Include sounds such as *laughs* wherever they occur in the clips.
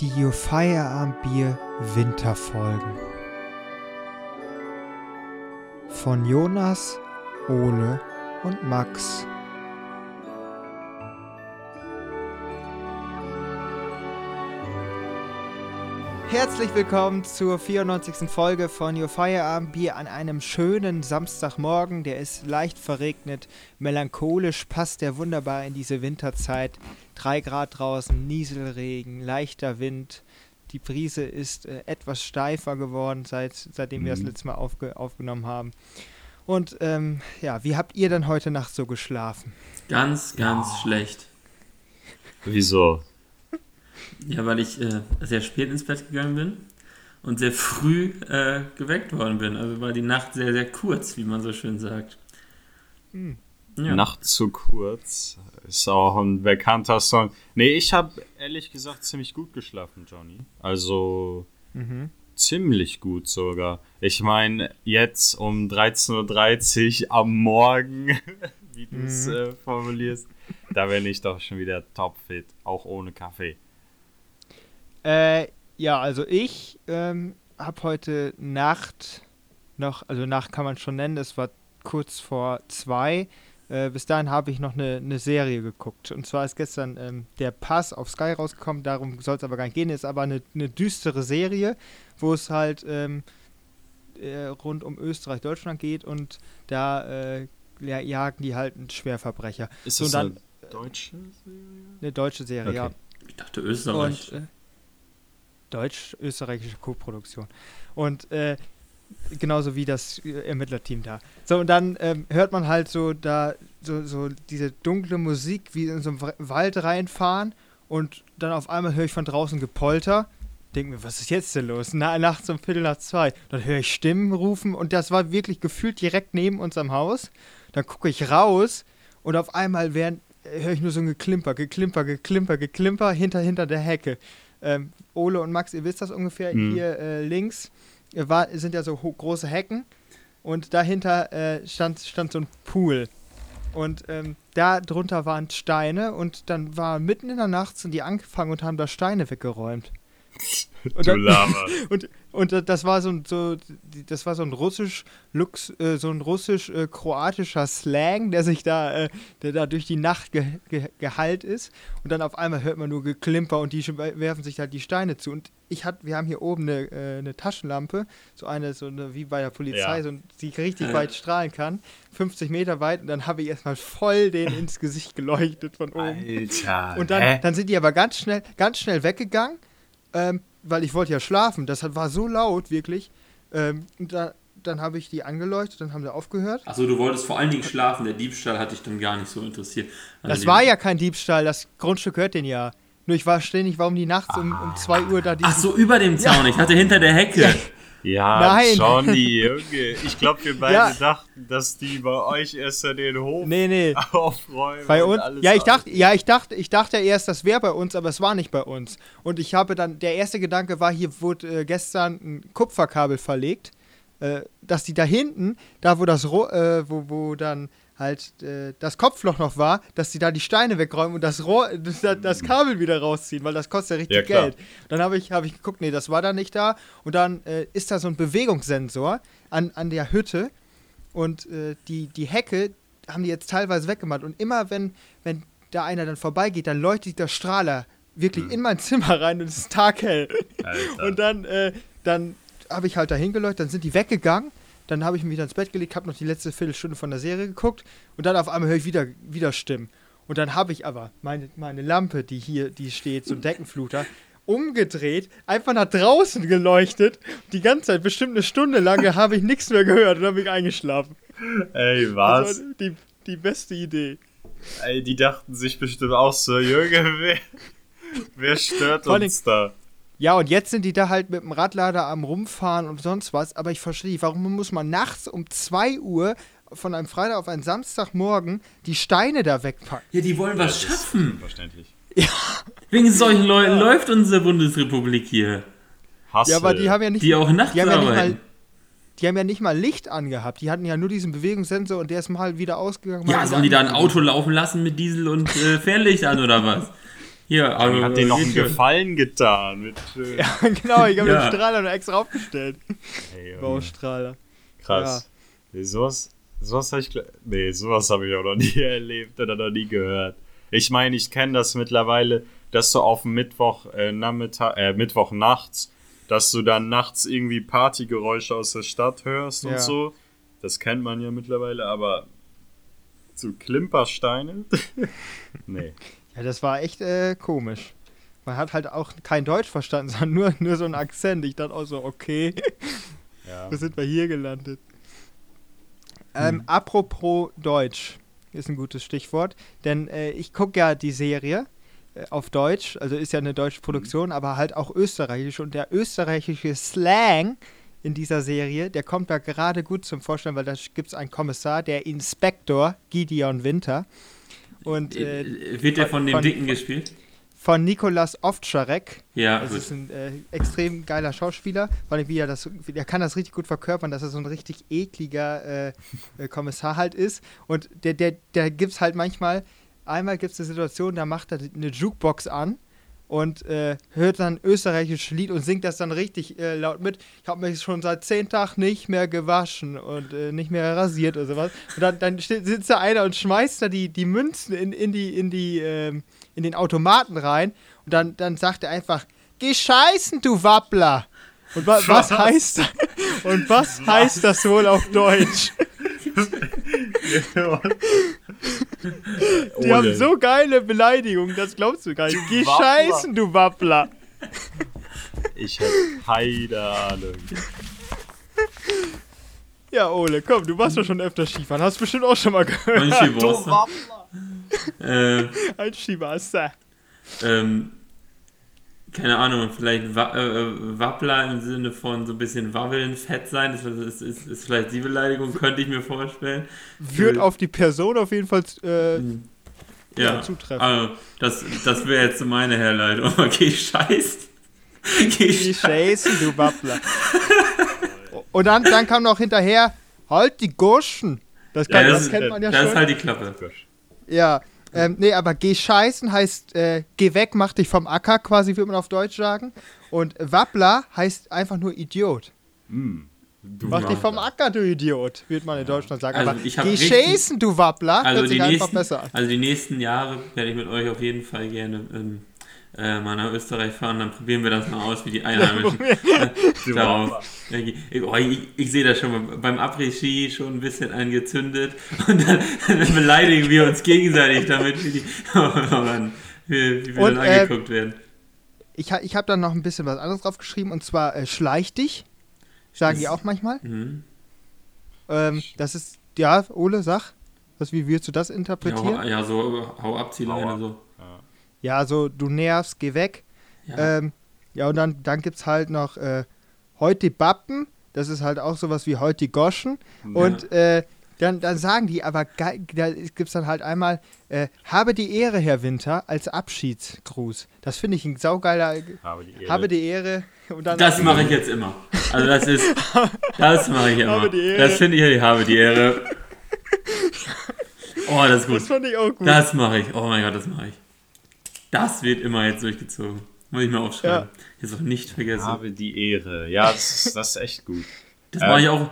die Feierabendbier Winterfolgen. Von Jonas, Ole und Max. Herzlich willkommen zur 94. Folge von Your Feierabendbier an einem schönen Samstagmorgen. Der ist leicht verregnet, melancholisch, passt der wunderbar in diese Winterzeit. Drei Grad draußen, Nieselregen, leichter Wind. Die Brise ist äh, etwas steifer geworden, seit, seitdem wir das letzte Mal aufge aufgenommen haben. Und ähm, ja, wie habt ihr denn heute Nacht so geschlafen? Ganz, ganz schlecht. Wieso? Ja, weil ich äh, sehr spät ins Bett gegangen bin und sehr früh äh, geweckt worden bin. Also war die Nacht sehr, sehr kurz, wie man so schön sagt. Ja. Nacht zu kurz. Ist auch ein bekannter Song. Nee, ich habe ehrlich gesagt ziemlich gut geschlafen, Johnny. Also ziemlich gut sogar. Ich meine, jetzt um 13.30 Uhr am Morgen, *laughs* wie du es äh, formulierst, da bin ich doch schon wieder topfit, auch ohne Kaffee. Äh, ja, also ich ähm, habe heute Nacht noch, also Nacht kann man schon nennen, es war kurz vor zwei. Äh, bis dahin habe ich noch eine, eine Serie geguckt. Und zwar ist gestern ähm, der Pass auf Sky rausgekommen, darum soll es aber gar nicht gehen. Ist aber eine, eine düstere Serie, wo es halt ähm, äh, rund um Österreich, Deutschland geht und da äh, ja, jagen die halt einen Schwerverbrecher. Ist So, das dann- eine deutsche Serie? Eine deutsche Serie, Okay. ja. Ich dachte Österreich. Und, äh, Deutsch-österreichische Co-Produktion. Und äh, genauso wie das äh, Ermittlerteam da. So, und dann ähm, hört man halt so da so, so diese dunkle Musik, wie in so einen Wa- Wald reinfahren und dann auf einmal höre ich von draußen Gepolter. Denk mir, was ist jetzt denn los? Na, nachts um Viertel nach zwei. Dann höre ich Stimmen rufen und das war wirklich gefühlt direkt neben unserem Haus. Dann gucke ich raus und auf einmal werden, äh, höre ich nur so ein Geklimper, Geklimper, Geklimper, Geklimper hinter, hinter der Hecke. Ähm, Ole und Max, ihr wisst das ungefähr, Mhm. hier äh, links war, sind ja so große Hecken und dahinter äh, stand, stand so ein Pool. Und ähm, da drunter waren Steine und dann war mitten in der Nacht sind die angefangen und haben da Steine weggeräumt. Und Du dann- Lama. *laughs* und, und äh, das war so ein so das war so ein russisch Lux, äh, so ein russisch äh, kroatischer Slang, der sich da äh, der da durch die Nacht ge, ge, geheilt ist und dann auf einmal hört man nur Geklimper und die werfen sich halt die Steine zu und ich hat wir haben hier oben eine, eine Taschenlampe, so eine so eine wie bei der Polizei, Ja. so die richtig weit strahlen kann, 50 Meter weit und dann habe ich erstmal voll den ins Gesicht geleuchtet von oben. Alter. Und dann, hä? dann sind die aber ganz schnell, ganz schnell weggegangen, ähm, weil ich wollte ja schlafen. Das war so laut, wirklich. Ähm, da, dann habe ich die angeleuchtet, dann haben sie aufgehört. Achso, du wolltest vor allen Dingen schlafen. Der Diebstahl hat dich dann gar nicht so interessiert. Also Das war ja kein Diebstahl, das Grundstück gehört denen ja. Nur ich war ständig, warum die nachts um, um 2 Uhr da die. Ach so, über dem Zaun. Ich hatte hinter der Hecke. Ja, *laughs* Nein. Johnny, Junge. Ich glaube, wir beide Ja. dachten, dass die bei euch erst den Hof Nee, nee. aufräumen. Bei uns? Ja, ich dachte, ja, ich dachte, ich dachte erst, das wäre bei uns, aber es war nicht bei uns. Und ich habe dann, der erste Gedanke war, hier wurde äh, gestern ein Kupferkabel verlegt, äh, dass die da hinten, da wo das, äh, wo, wo dann halt äh, das Kopfloch noch war, dass die da die Steine wegräumen und das Rohr, das, das Kabel wieder rausziehen, weil das kostet ja richtig Ja. Geld. Dann habe ich, hab ich geguckt, nee, das war da nicht da. Und dann äh, ist da so ein Bewegungssensor an, an der Hütte und äh, die, die Hecke haben die jetzt teilweise weggemacht. Und immer wenn, wenn da einer dann vorbeigeht, dann leuchtet der Strahler wirklich in mein Zimmer rein und es ist taghell. Alter. Und dann, äh, dann habe ich halt da hingeleuchtet, dann sind die weggegangen. Dann habe ich mich wieder ins Bett gelegt, habe noch die letzte Viertelstunde von der Serie geguckt und dann auf einmal höre ich wieder, wieder Stimmen. Und dann habe ich aber meine, meine Lampe, die hier, die steht, so ein Deckenfluter, umgedreht, einfach nach draußen geleuchtet. Die ganze Zeit, bestimmt eine Stunde lang, *laughs* habe ich nichts mehr gehört und dann bin ich eingeschlafen. Ey, Das was? war die, die beste Idee. Ey, die dachten sich bestimmt auch so, Junge, wer, wer stört uns da? Ja, und jetzt sind die da halt mit dem Radlader am Rumfahren und sonst was. Aber ich verstehe nicht, warum muss man nachts um 2 Uhr von einem Freitag auf einen Samstagmorgen die Steine da wegpacken? Ja, die wollen was ist schaffen. Verständlich. Wegen solchen Leuten läuft unsere Bundesrepublik hier. Hasse. Ja, aber die haben ja nicht, Die auch nachts die haben ja nicht mal, arbeiten. die haben ja nicht mal Licht angehabt. Die hatten ja nur diesen Bewegungssensor und der ist mal wieder ausgegangen. Ja, sollen die da ein. Auto laufen lassen mit Diesel und äh, Fernlicht an oder was? *laughs* Ja, Also hat dir noch einen. Gefallen getan. Mit, äh, *laughs* Ja, genau, ich habe Ja. den Strahler noch extra aufgestellt. Ey, Junge, Baustrahler. krass. Nee, sowas, sowas habe ich, nee, sowas habe ich auch noch *laughs* nie erlebt oder noch nie gehört. Ich meine, ich kenne das mittlerweile, dass du auf dem Mittwoch, äh, Nachmittag, äh, Mittwoch nachts, dass du dann nachts irgendwie Partygeräusche aus der Stadt hörst Ja. und so. Das kennt man ja mittlerweile, aber so Klimpersteine? *laughs* nee. Ja, das war echt äh, komisch. Man hat halt auch kein Deutsch verstanden, *laughs* sondern nur, nur so einen Akzent. Ich dachte auch so, okay, Ja. *laughs* wo sind wir hier gelandet? Ähm, Apropos Deutsch ist ein gutes Stichwort, denn äh, ich gucke ja die Serie äh, auf Deutsch, also ist ja eine deutsche Produktion, aber halt auch österreichisch und der österreichische Slang in dieser Serie, der kommt da gerade gut zum Vorstellen, weil da gibt es einen Kommissar, der Inspektor Gideon Winter und äh, Äh, Wird der von dem von- Dicken gespielt? von Nikolas Ovtcharek. Ja, Es gut. ist ein äh, extrem geiler Schauspieler, weil wie er das, er kann das richtig gut verkörpern, dass er so ein richtig ekliger äh, äh, Kommissar halt ist. Und der, der, der gibt es halt manchmal, einmal gibt es eine Situation, da macht er eine Jukebox an und äh, hört dann ein österreichisches Lied und singt das dann richtig äh, laut mit. Ich habe mich schon seit zehn Tagen nicht mehr gewaschen und äh, nicht mehr rasiert oder sowas. Und dann, dann sitzt da einer und schmeißt da die, die Münzen in, in, die, in, die, ähm, in den Automaten rein und dann, dann sagt er einfach, geh scheißen, du Wappler. Und wa *laughs* was heißt das? Und was heißt das wohl auf Deutsch? *laughs* *laughs* Die haben so geile Beleidigungen, das glaubst du gar nicht. Geh Wappler. scheißen, du Wappler. Ich hätte keine Ahnung. Ja, Ole, komm, du warst doch schon öfter Skifahren. Hast bestimmt auch schon mal gehört. Und Schieboster. äh, Ein Skimaster. ähm, keine Ahnung, vielleicht Wa äh, Wappler im Sinne von so ein bisschen wabbeln, fett sein, das ist, ist, ist vielleicht die Beleidigung, könnte ich mir vorstellen. Wird auf die Person auf jeden Fall äh, Ja, ja, zutreffen. also das, das wäre jetzt meine Herleitung. *laughs* Geh scheiß. *laughs* Geh Geh scheiß. scheißen, du Wappler. Und dann, dann kam noch hinterher, halt die Goschen. Das, kann, Ja, das, das ist- kennt man ja Das ist schon. halt die Klappe. Ja, ähm, nee, aber geh scheißen heißt, äh, geh weg, mach dich vom Acker, quasi, würde man auf Deutsch sagen. Und Wappler heißt einfach nur Idiot. Du Mach dich vom Acker, du Idiot, würde man in Deutschland sagen. Also aber ich geh scheißen, du Wappler, Also hört sich die, einfach nächsten, besser an. also die nächsten Jahre werde ich mit euch auf jeden Fall gerne ähm, äh, mal nach Österreich fahren. Dann probieren wir das mal aus, wie die *laughs* Einheimischen äh, *laughs* darauf. Ich, oh, ich, ich sehe das schon mal beim Après-Ski schon ein bisschen angezündet und dann, *laughs* dann beleidigen wir uns gegenseitig damit, wie, die, oh Mann, wie, wie wir Und, dann äh, angeguckt werden. Ich, ha- ich habe dann noch ein bisschen was anderes drauf geschrieben, und zwar äh, schleich dich. Sagen die Das- auch manchmal. Mhm. Ähm, das ist, ja, Ole, sag. Was, wie würdest du das Ja, interpretieren? hau- ja, so hau ab, Zieleine, so. Ja, so, du nervst, geh weg. Ja. Ähm, ja, und dann, dann gibt es halt noch äh, heute Bappen. Das ist halt auch sowas wie heute Goschen. Und äh, dann, dann sagen die, aber da gibt es dann halt einmal, äh, habe die Ehre, Herr Winter, als Abschiedsgruß. Das finde ich ein saugeiler, Habe die Ehre. habe die Ehre. Und dann Das mache ich jetzt immer. Also das ist, *laughs* das mache ich immer. Das finde ich, ich habe die Ehre. *laughs* Oh, das ist Das gut. fand ich auch gut. Das mache ich. Oh mein Gott, das mache ich. Das wird immer jetzt durchgezogen. Muss ich mal aufschreiben. Jetzt auch nicht vergessen. Habe die Ehre. Ja, das ist, das ist echt gut. Das Ähm. mache ich auch.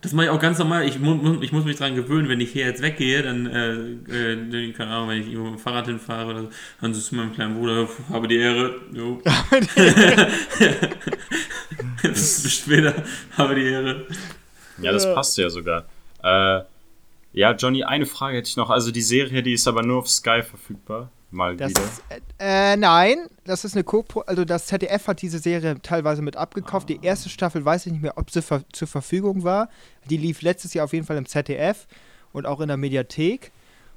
Das mache ich auch ganz normal. Ich, mu ich muss mich dran gewöhnen, wenn ich hier jetzt weggehe, dann, äh, äh, keine Ahnung, wenn ich irgendwo mit dem Fahrrad hinfahre oder so, dann meinem kleinen Bruder, habe die Ehre. Jo. *laughs* *laughs* Bis später, habe die Ehre. Ja, das Ja. passt ja sogar. Äh, ja, Johnny, eine Frage hätte ich noch. Also die Serie, die ist aber nur auf Sky verfügbar. Mal Das, wieder. äh, nein, das ist eine Co also das ZDF hat diese Serie teilweise mit abgekauft. Die erste Staffel weiß ich nicht mehr, ob sie ver zur Verfügung war. Die lief letztes Jahr auf jeden Fall im ZDF und auch in der Mediathek.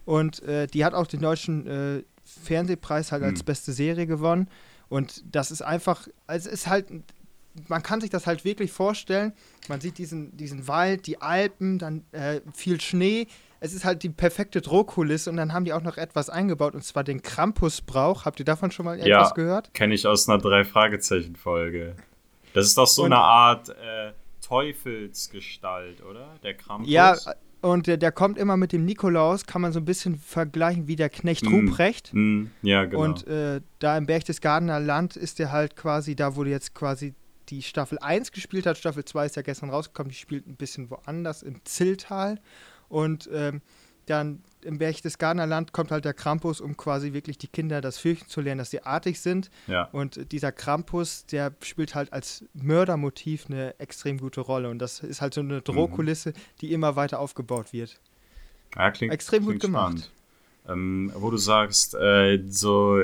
Und äh, die hat auch den deutschen äh, Fernsehpreis halt als Hm. beste Serie gewonnen. Und das ist einfach, also es ist halt, man kann sich das halt wirklich vorstellen. Man sieht diesen, diesen Wald, die Alpen, dann äh, viel Schnee. Es ist halt die perfekte Drohkulisse und dann haben die auch noch etwas eingebaut und zwar den Krampusbrauch. Habt ihr davon schon mal Ja. etwas gehört? Kenne ich aus einer Drei-Fragezeichen-Folge. Das ist doch so Und- eine Art äh, Teufelsgestalt, oder? Der Krampus. Ja, Und der, der kommt immer mit dem Nikolaus, kann man so ein bisschen vergleichen wie der Knecht mm. Ruprecht. Mm. Ja, genau. Und äh, da im Berchtesgadener Land ist der halt quasi, da wurde jetzt quasi die Staffel 1 gespielt hat. Staffel 2 ist ja gestern rausgekommen, die spielt ein bisschen woanders, im Zilltal. Und ähm, dann im Berchtesgadener Land kommt halt der Krampus, um quasi wirklich die Kinder das Fürchten zu lernen, dass sie artig sind. Ja. Und dieser Krampus, der spielt halt als Mördermotiv eine extrem gute Rolle. Und das ist halt so eine Drohkulisse, mhm. die immer weiter aufgebaut wird. Ja, klingt extrem klingt gut gemacht. Ähm, wo du sagst, äh, so,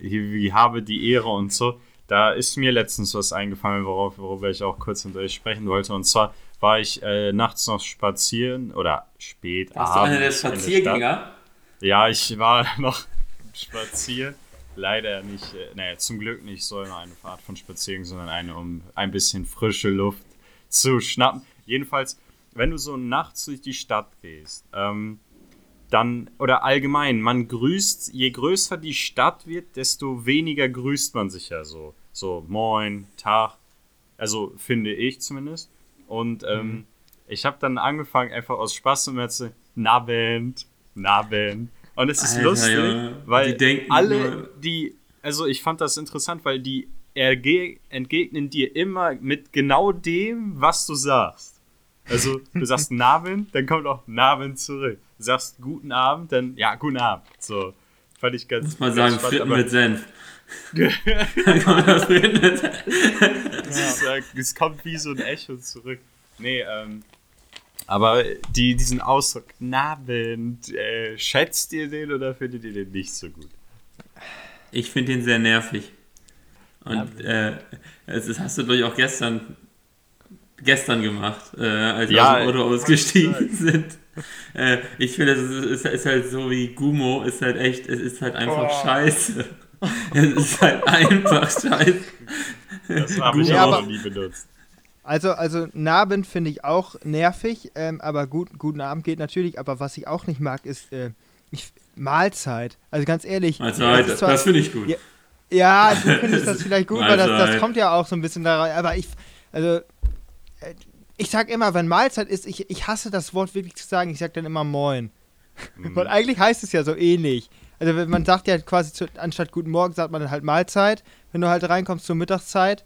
ich habe die Ehre und so, da ist mir letztens was eingefallen, worauf, worüber ich auch kurz mit euch sprechen wollte. Und zwar war ich äh, nachts noch spazieren oder spät Bist abends. du einer der Spaziergänger? Ja, ich war *laughs* noch spazieren. Leider nicht, äh, naja, zum Glück nicht so eine Art von Spaziergang, sondern eine, um ein bisschen frische Luft zu schnappen. Jedenfalls, wenn du so nachts durch die Stadt gehst, ähm, dann, oder allgemein, man grüßt, je größer die Stadt wird, desto weniger grüßt man sich ja so. So, moin, Tag. Also, finde ich zumindest. Und ähm, mhm. ich habe dann angefangen, einfach aus Spaß und Metze, Nabend, Nabend. Und es ist Alter, lustig, ja. weil die alle, nur. die, also ich fand das interessant, weil die entgegnen dir immer mit genau dem, was du sagst. Also du sagst *laughs* Nabend, dann kommt auch Nabend zurück. Du sagst guten Abend, dann ja, guten Abend. So, fand ich ganz Muss man sagen, Fritten mit Senf. Dann kommt das. *laughs* Ja. Es kommt wie so ein Echo zurück. Nee, ähm, aber die, diesen Ausdruck, Nabend, äh, schätzt ihr den oder findet ihr den nicht so gut? Ich finde den sehr nervig. Und äh, das hast du durch auch gestern gestern gemacht, äh, als wir aus dem Auto ausgestiegen sind. Äh, ich finde, es ist, ist, halt so wie Gumo, ist halt echt, es ist halt einfach oh. scheiße. Es ist halt einfach scheiße. Das habe ich auch noch nie benutzt. Also, also Nabend finde ich auch nervig, ähm, aber gut, guten Abend geht natürlich. Aber was ich auch nicht mag, ist äh, ich, Mahlzeit. Also ganz ehrlich. Mahlzeit, das, das finde ich gut. Ja, ja du *laughs* findest das vielleicht gut, weil das, das kommt ja auch so ein bisschen da rein. Aber ich, also äh, ich sag immer, wenn Mahlzeit ist, ich, ich hasse das Wort wirklich zu sagen, ich sag dann immer Moin. Mhm. *laughs* Weil eigentlich heißt es ja so ähnlich. Also man sagt ja quasi, zu, anstatt Guten Morgen sagt man dann halt Mahlzeit, wenn du halt reinkommst zur Mittagszeit.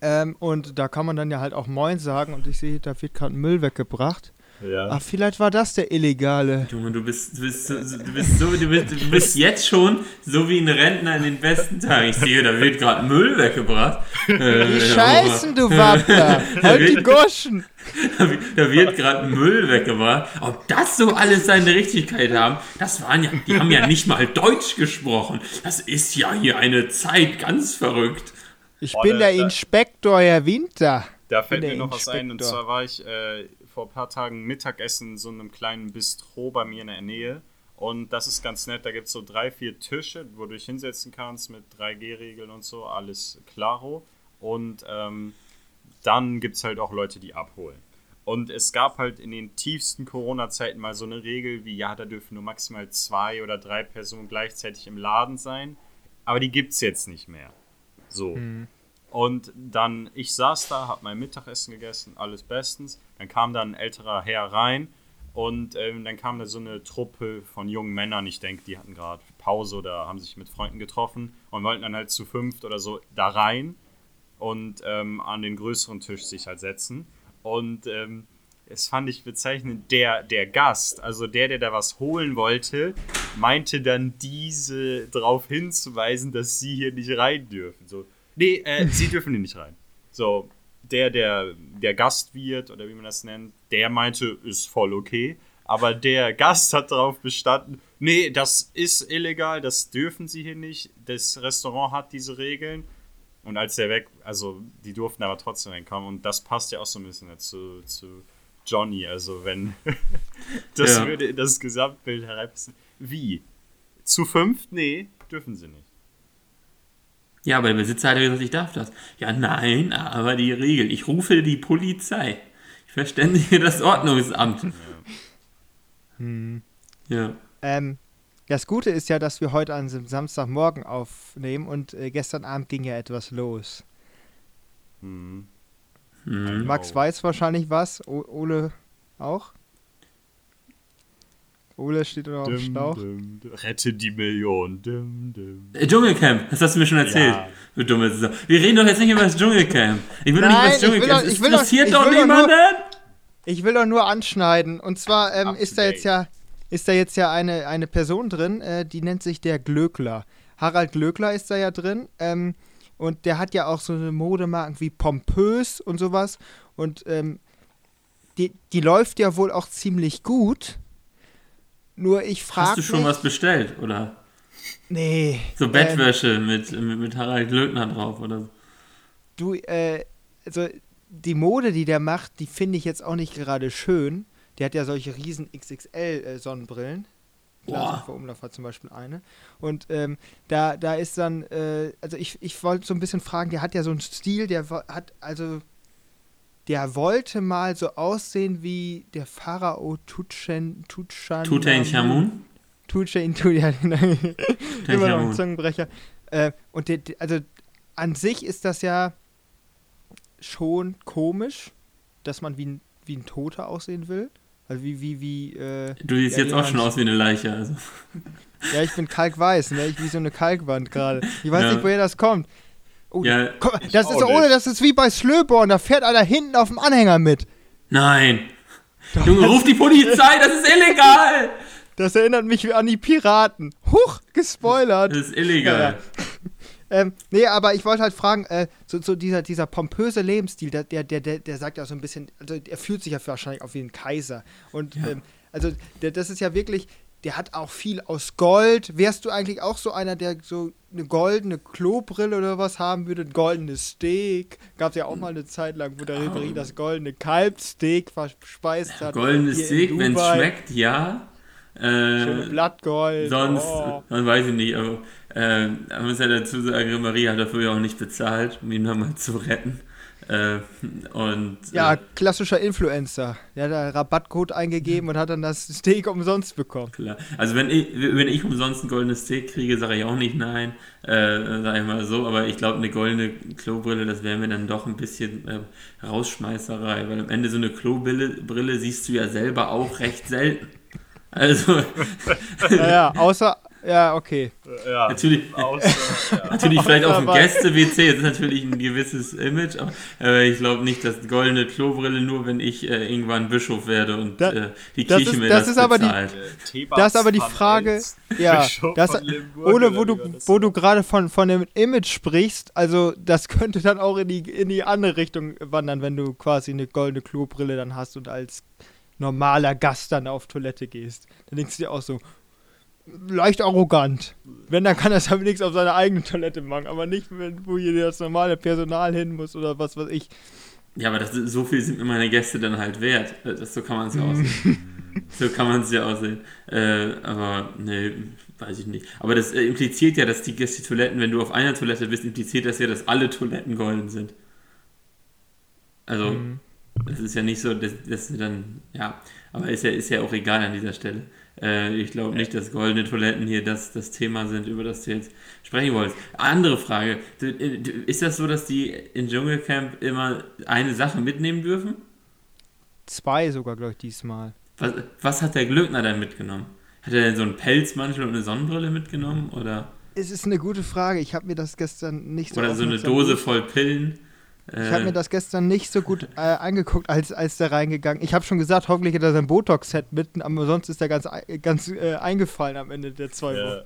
Ähm, und da kann man dann ja halt auch Moin sagen und ich sehe, da wird gerade Müll weggebracht. Ja. Ach, vielleicht war das der Illegale. Junge, du bist, du bist, so, du bist, so, du bist, du bist jetzt schon so wie ein Rentner in den besten Tagen. Ich sehe, da wird gerade Müll weggebracht. Äh, die Scheißen, du Wappler. *laughs* halt die Goschen. *laughs* Da wird gerade Müll weggebracht. Ob das so alles seine Richtigkeit haben, das waren ja, die haben ja nicht mal Deutsch gesprochen. Das ist ja hier eine Zeit ganz verrückt. Ich bin der Inspektor, Herr Winter. Da fällt mir noch was ein, und zwar war ich äh, vor ein paar Tagen Mittagessen in so einem kleinen Bistro bei mir in der Nähe. Und das ist ganz nett. Da gibt es so drei, vier Tische, wo du dich hinsetzen kannst mit 3G-Regeln und so. Alles klaro. Und ähm, dann gibt es halt auch Leute, die abholen. Und es gab halt in den tiefsten Corona-Zeiten mal so eine Regel wie, ja, da dürfen nur maximal zwei oder drei Personen gleichzeitig im Laden sein. Aber die gibt es jetzt nicht mehr. So. Mhm. Und dann, ich saß da, hab mein Mittagessen gegessen, alles bestens. Dann kam da ein älterer Herr rein und ähm, dann kam da so eine Truppe von jungen Männern. Ich denke, die hatten gerade Pause oder haben sich mit Freunden getroffen und wollten dann halt zu fünft oder so da rein und ähm, an den größeren Tisch sich halt setzen. Und ähm, es fand ich bezeichnend, der, der Gast, also der, der da was holen wollte, meinte dann diese darauf hinzuweisen, dass sie hier nicht rein dürfen. So, Nee, äh, sie dürfen hier nicht rein. So, der, der, der Gastwirt oder wie man das nennt, der meinte, ist voll okay. Aber der Gast hat darauf bestanden, nee, das ist illegal, das dürfen sie hier nicht. Das Restaurant hat diese Regeln. Und als der weg, also die durften aber trotzdem reinkommen. Und das passt ja auch so ein bisschen dazu, zu Johnny. Also wenn *laughs* das ja. würde das Gesamtbild hereinpassen. Wie? Zu fünft? Nee, dürfen sie nicht. Ja, aber der Besitzer hat ja gesagt, ich darf das. Ja, nein, aber die Regel. Ich rufe die Polizei. Ich verständige das Ordnungsamt. Hm. Ja. Ähm, das Gute ist ja, dass wir heute an Samstagmorgen aufnehmen und äh, gestern Abend ging ja etwas los. Hm. Hm. Max weiß wahrscheinlich was, o Ole auch. Ole steht noch auf dem Schlauch. Dum, dum, rette die Million. Dum, äh, Dschungelcamp, das hast du mir schon erzählt. Ja. Du dumme Sau. Wir reden doch jetzt nicht über das Dschungelcamp. Ich will Nein, doch nicht über das Dschungelcamp. Ich will doch, das interessiert doch, doch niemanden. Ich will doch nur anschneiden. Und zwar ähm, ist da jetzt ja, ist da jetzt ja eine, eine Person drin, äh, die nennt sich der Glöckler. Harald Glöckler ist da ja drin. Ähm, und der hat ja auch so eine Modemarken wie Pompös und sowas. Und ähm, die, die läuft ja wohl auch ziemlich gut. Nur ich frage. Hast du schon mich, was bestellt, oder? Nee. So Bettwäsche ähm, mit, mit, mit Harald Glöckner drauf, oder so. Du, äh, also die Mode, die der macht, die finde ich jetzt auch nicht gerade schön. Der hat ja solche riesen XXL-Sonnenbrillen. Äh, Glas Umlauf hat zum Beispiel eine. Und ähm, da, da ist dann, äh, also ich, ich wollte so ein bisschen fragen, der hat ja so einen Stil, der hat, also der wollte mal so aussehen wie der Pharao Tuchen, Tuchan. Tutanchamun? Tuchen, ja, *laughs* immer noch ein Zungenbrecher. Äh, und der, also an sich ist das ja schon komisch, dass man wie ein, wie ein Toter aussehen will. Also wie, wie, wie, äh, Du siehst ja, jetzt auch schon aus wie eine Leiche, also. Ja, ich bin kalkweiß, ne? Ich wie so eine Kalkwand gerade. Ich weiß ja. nicht, woher das kommt. Oh, ja, das ist ohne, das ist wie bei Slöborn, da fährt einer hinten auf dem Anhänger mit. Nein. Doch, Junge, ruf die Polizei, das ist illegal. Das erinnert mich an die Piraten. Huch, gespoilert. Das ist illegal. Ja. *laughs* Ähm, nee, aber ich wollte halt fragen, äh, so, so, dieser, dieser pompöse Lebensstil, der, der, der, der sagt ja so ein bisschen, also er fühlt sich ja wahrscheinlich auch wie ein Kaiser. Und ja. ähm, also der, das ist ja wirklich, der hat auch viel aus Gold. Wärst du eigentlich auch so einer, der so eine goldene Klobrille oder was haben würde? Ein goldenes Steak. Gab es ja auch mal eine Zeit lang, wo der oh. Das goldene Kalbsteak verspeist hat. Goldenes Steak, wenn es schmeckt, ja. Äh, Blattgold. Sonst, oh. dann weiß ich nicht, aber äh, da muss ja dazu sagen, Marie hat dafür ja auch nicht bezahlt, um ihn nochmal zu retten. Äh, und, ja, äh, klassischer Influencer. Der hat da Rabattcode eingegeben und hat dann das Steak umsonst bekommen. Klar. Also wenn ich, wenn ich umsonst ein goldenes Steak kriege, sage ich auch nicht nein. Äh, sage ich mal so, aber ich glaube, eine goldene Klobrille, das wäre mir dann doch ein bisschen äh, Rausschmeißerei, weil am Ende so eine Klobrille Brille siehst du ja selber auch recht selten. Also. ja, außer, ja, okay. Ja, natürlich, außer, ja. *laughs* natürlich vielleicht auch ein Gäste-WC, das ist natürlich ein gewisses Image, aber äh, ich glaube nicht, dass goldene Klobrille nur, wenn ich äh, irgendwann Bischof werde und da, äh, die Kirche ist, mir das, das ist bezahlt. Aber die, das ist aber die Frage, ja, das, ohne wo du, wo du gerade von, von dem Image sprichst, also das *laughs* könnte dann auch in die, in die andere Richtung wandern, wenn du quasi eine goldene Klobrille dann hast und als normaler Gast dann auf Toilette gehst. Dann denkst du dir auch so, leicht arrogant. Wenn, dann kann er es aber nichts auf seine eigene Toilette machen, aber nicht, wenn, wo hier das normale Personal hin muss oder was weiß ich. Ja, aber das, so viel sind mir meine Gäste dann halt wert. Das, so kann man es ja aussehen. *laughs* so kann man es ja aussehen. Äh, aber, ne, weiß ich nicht. Aber das äh, impliziert ja, dass die Gäste-Toiletten, wenn du auf einer Toilette bist, impliziert das ja, dass alle Toiletten golden sind. Also, mhm. Das ist ja nicht so, dass, dass du dann, ja, aber ist ja, ist ja auch egal an dieser Stelle. Äh, ich glaube nicht, dass goldene Toiletten hier das, das Thema sind, über das du jetzt sprechen wolltest. Andere Frage. Äh, ist das so, dass die in Dschungelcamp immer eine Sache mitnehmen dürfen? Zwei sogar, glaube ich, diesmal. Was, was hat der Glöckner denn mitgenommen? Hat er denn so einen Pelzmantel und eine Sonnenbrille mitgenommen? Oder? Es ist eine gute Frage. Ich habe mir das gestern nicht so Oder so eine Dose voll Pillen. Ich habe mir das gestern nicht so gut äh, angeguckt, als, als der reingegangen. Ich habe schon gesagt, hoffentlich hat er sein Botox-Set mit, aber sonst ist er ganz, ganz äh, eingefallen am Ende der zwei ja. Wochen.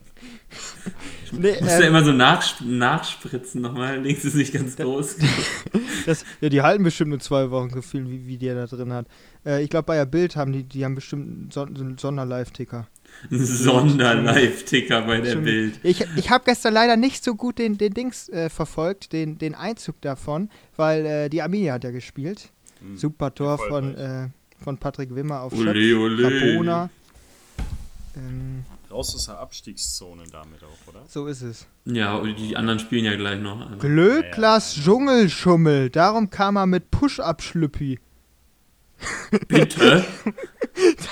nee, Musst ähm, du immer so nachsp nachspritzen nochmal, links ist nicht ganz groß. *laughs* das, ja, die halten bestimmt nur zwei Wochen gefühlt, wie, wie der da drin hat. Äh, ich glaube, bei der Bild haben die, die haben bestimmt einen Sonderlive-Ticker. Sonderlive-Ticker bei der Bild. Ich, ich habe gestern leider nicht so gut den, den Dings äh, verfolgt, den, den Einzug davon, weil äh, die Arminia hat ja gespielt. Mhm. Super Tor von, äh, von Patrick Wimmer auf ole, ole. Ähm, Raus aus der Abstiegszone damit auch, oder? So ist es. Ja, und die anderen spielen ja gleich noch. Ja, ja. Dschungelschummel, darum kam er mit Push-Up-Schlüppi. Bitte? *laughs*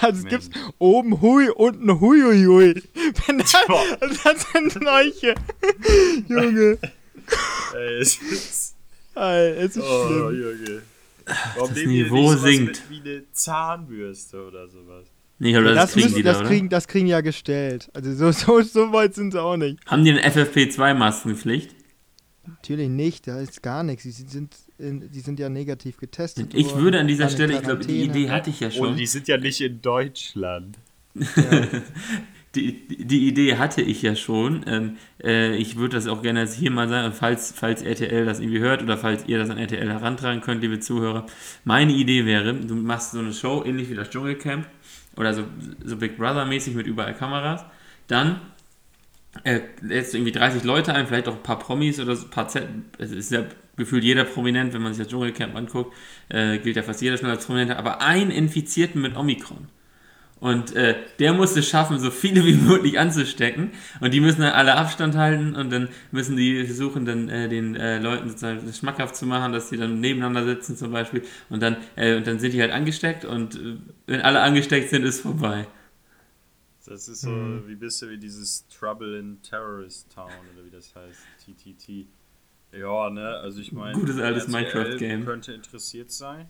Das gibt's oben Hui, unten Huiuiui. Wenn das, *laughs* das sind solche. *laughs* Junge. Ey, es ist. Ey, es ist oh, schlimm. Junge. Warum das Niveau sinkt. wie eine Zahnbürste oder sowas? Nee, aber das, das, kriegen müssen, die das, da, kriegen, das kriegen ja gestellt. Also so, so, so weit sind sie auch nicht. Haben die eine FFP2-Maskenpflicht? Natürlich nicht, da ist gar nichts. Die sind, in, die sind ja negativ getestet. Ich worden, würde an dieser Stelle, ich glaube, die. Idee hatte ich ja Und schon. die sind ja nicht in Deutschland. *laughs* Die, die Idee hatte ich ja schon. Ähm, äh, ich würde das auch gerne hier mal sagen, falls, falls RTL das irgendwie hört oder falls ihr das an RTL herantragen könnt, liebe Zuhörer. Meine Idee wäre, du machst so eine Show, ähnlich wie das Dschungelcamp oder so, so Big Brother-mäßig mit überall Kameras. Dann äh, lädst du irgendwie 30 Leute ein, vielleicht auch ein paar Promis oder so, ein paar Z es ist ja gefühlt jeder prominent, wenn man sich das Dschungelcamp anguckt, äh, gilt ja fast jeder schon als Prominenter, aber einen Infizierten mit Omikron. Und äh, der muss es schaffen, so viele wie *laughs* möglich anzustecken. Und die müssen dann alle Abstand halten und dann müssen die versuchen, dann äh, den äh, Leuten sozusagen schmackhaft zu machen, dass die dann nebeneinander sitzen zum Beispiel. Und dann, äh, und dann sind die halt angesteckt und äh, wenn alle angesteckt sind, ist vorbei. Das ist so wie bisschen wie dieses Trouble in Terrorist Town oder wie das heißt, TTT. Ja, ne, also ich meine, Gutes altes Minecraft-Game. könnte interessiert sein.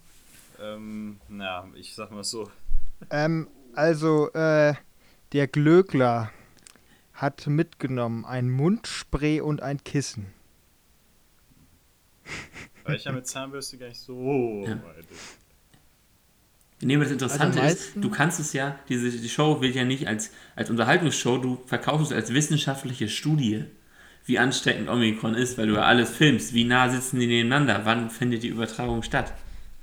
Ähm, na, ich sag mal so, Ähm, also, äh, der Glöckler hat mitgenommen ein Mundspray und ein Kissen. weil ich ja mit Zahnbürste gar nicht so Ja. weit ist. Nee, das Interessante Also ist, du kannst es ja, diese die Show wird ja nicht als, als Unterhaltungsshow, du verkaufst es als wissenschaftliche Studie, wie ansteckend Omikron ist, weil du ja alles filmst. Wie nah sitzen die nebeneinander? Wann findet die Übertragung statt?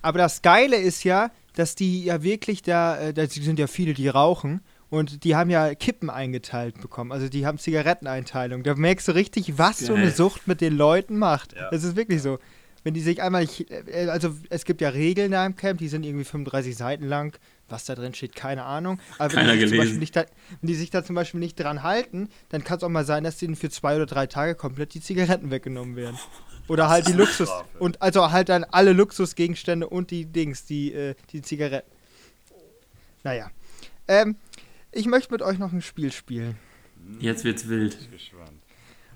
Aber das Geile ist ja, dass die ja wirklich da, äh, da sind ja viele, die rauchen und die haben ja Kippen eingeteilt bekommen. Also die haben Zigaretteneinteilung. Da merkst du richtig, was so eine Geil. Sucht mit den Leuten macht. Ja. Das ist wirklich so. Wenn die sich einmal, nicht- äh, also es gibt ja Regeln da im Camp, die sind irgendwie 35 Seiten lang. Was da drin steht, keine Ahnung. Aber wenn Keiner die, da, wenn die sich da zum Beispiel nicht dran halten, dann kann es auch mal sein, dass denen für zwei oder drei Tage komplett die Zigaretten weggenommen werden. Oder halt die Luxus. Und also halt dann alle Luxusgegenstände und die Dings, die, äh, die Zigaretten. Naja. Ähm, ich möchte mit euch noch ein Spiel spielen. Jetzt wird's wild. Ich bin gespannt.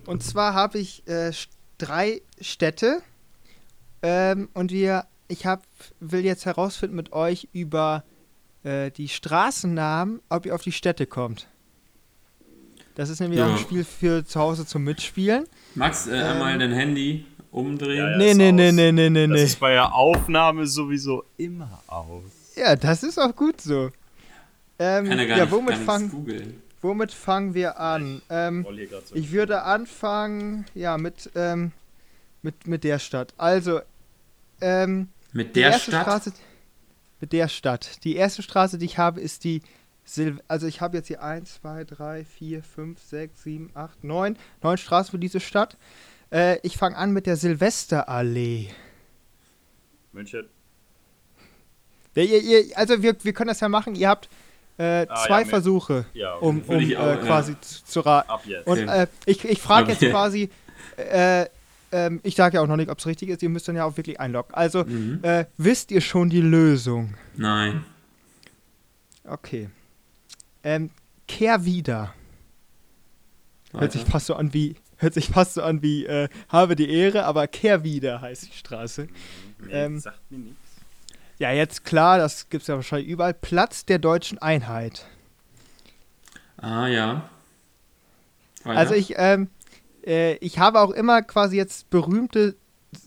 Und zwar habe ich äh, drei Städte. Ähm, und wir, ich hab, will jetzt herausfinden mit euch über äh, die Straßennamen, ob ihr auf die Städte kommt. Das ist nämlich auch Ja. ein Spiel für zu Hause zum Mitspielen. Max, äh, Ähm. einmal dein Handy umdrehen. Ja, ja. Nee, nee, nee, nee, nee, nee, Das ist bei der Aufnahme sowieso immer aus. Ja, das ist auch gut so. Ähm, Kann er gar ja, nicht, womit, gar nichts fang, googeln. womit fangen wir an? Ähm, Ich würde anfangen, ja, mit, ähm, mit, mit der Stadt. Also, ähm, Mit der Stadt? Straße, mit der Stadt. Die erste Straße, die ich habe, ist die Sil also ich habe jetzt hier 1, 2, 3, 4, 5, 6, 7, 8, 9. Neun Straßen für diese Stadt. Äh, ich fange an mit der Silvesterallee. München. Der, ihr, ihr, also wir, wir können das ja machen. Ihr habt äh, Ah, zwei ja, Versuche, Ja, um, um ich auch, äh, ja. quasi zu, zu raten. Und Okay. äh, ich, ich frage jetzt Okay. quasi, *laughs* äh, ähm, ich sage ja auch noch nicht, ob es richtig ist, ihr müsst dann ja auch wirklich einloggen. Also, Mhm. äh, wisst ihr schon die Lösung? Nein. Okay. Ähm, kehr wieder. Hört sich fast so an wie, hört sich fast so an wie, äh, habe die Ehre, aber kehr wieder heißt die Straße. nee, ähm, sagt mir nichts. Ja, jetzt klar, das gibt's ja wahrscheinlich überall. Platz der deutschen Einheit. Ah, ja. Weiter. Also ich, ähm, äh, ich habe auch immer quasi jetzt berühmte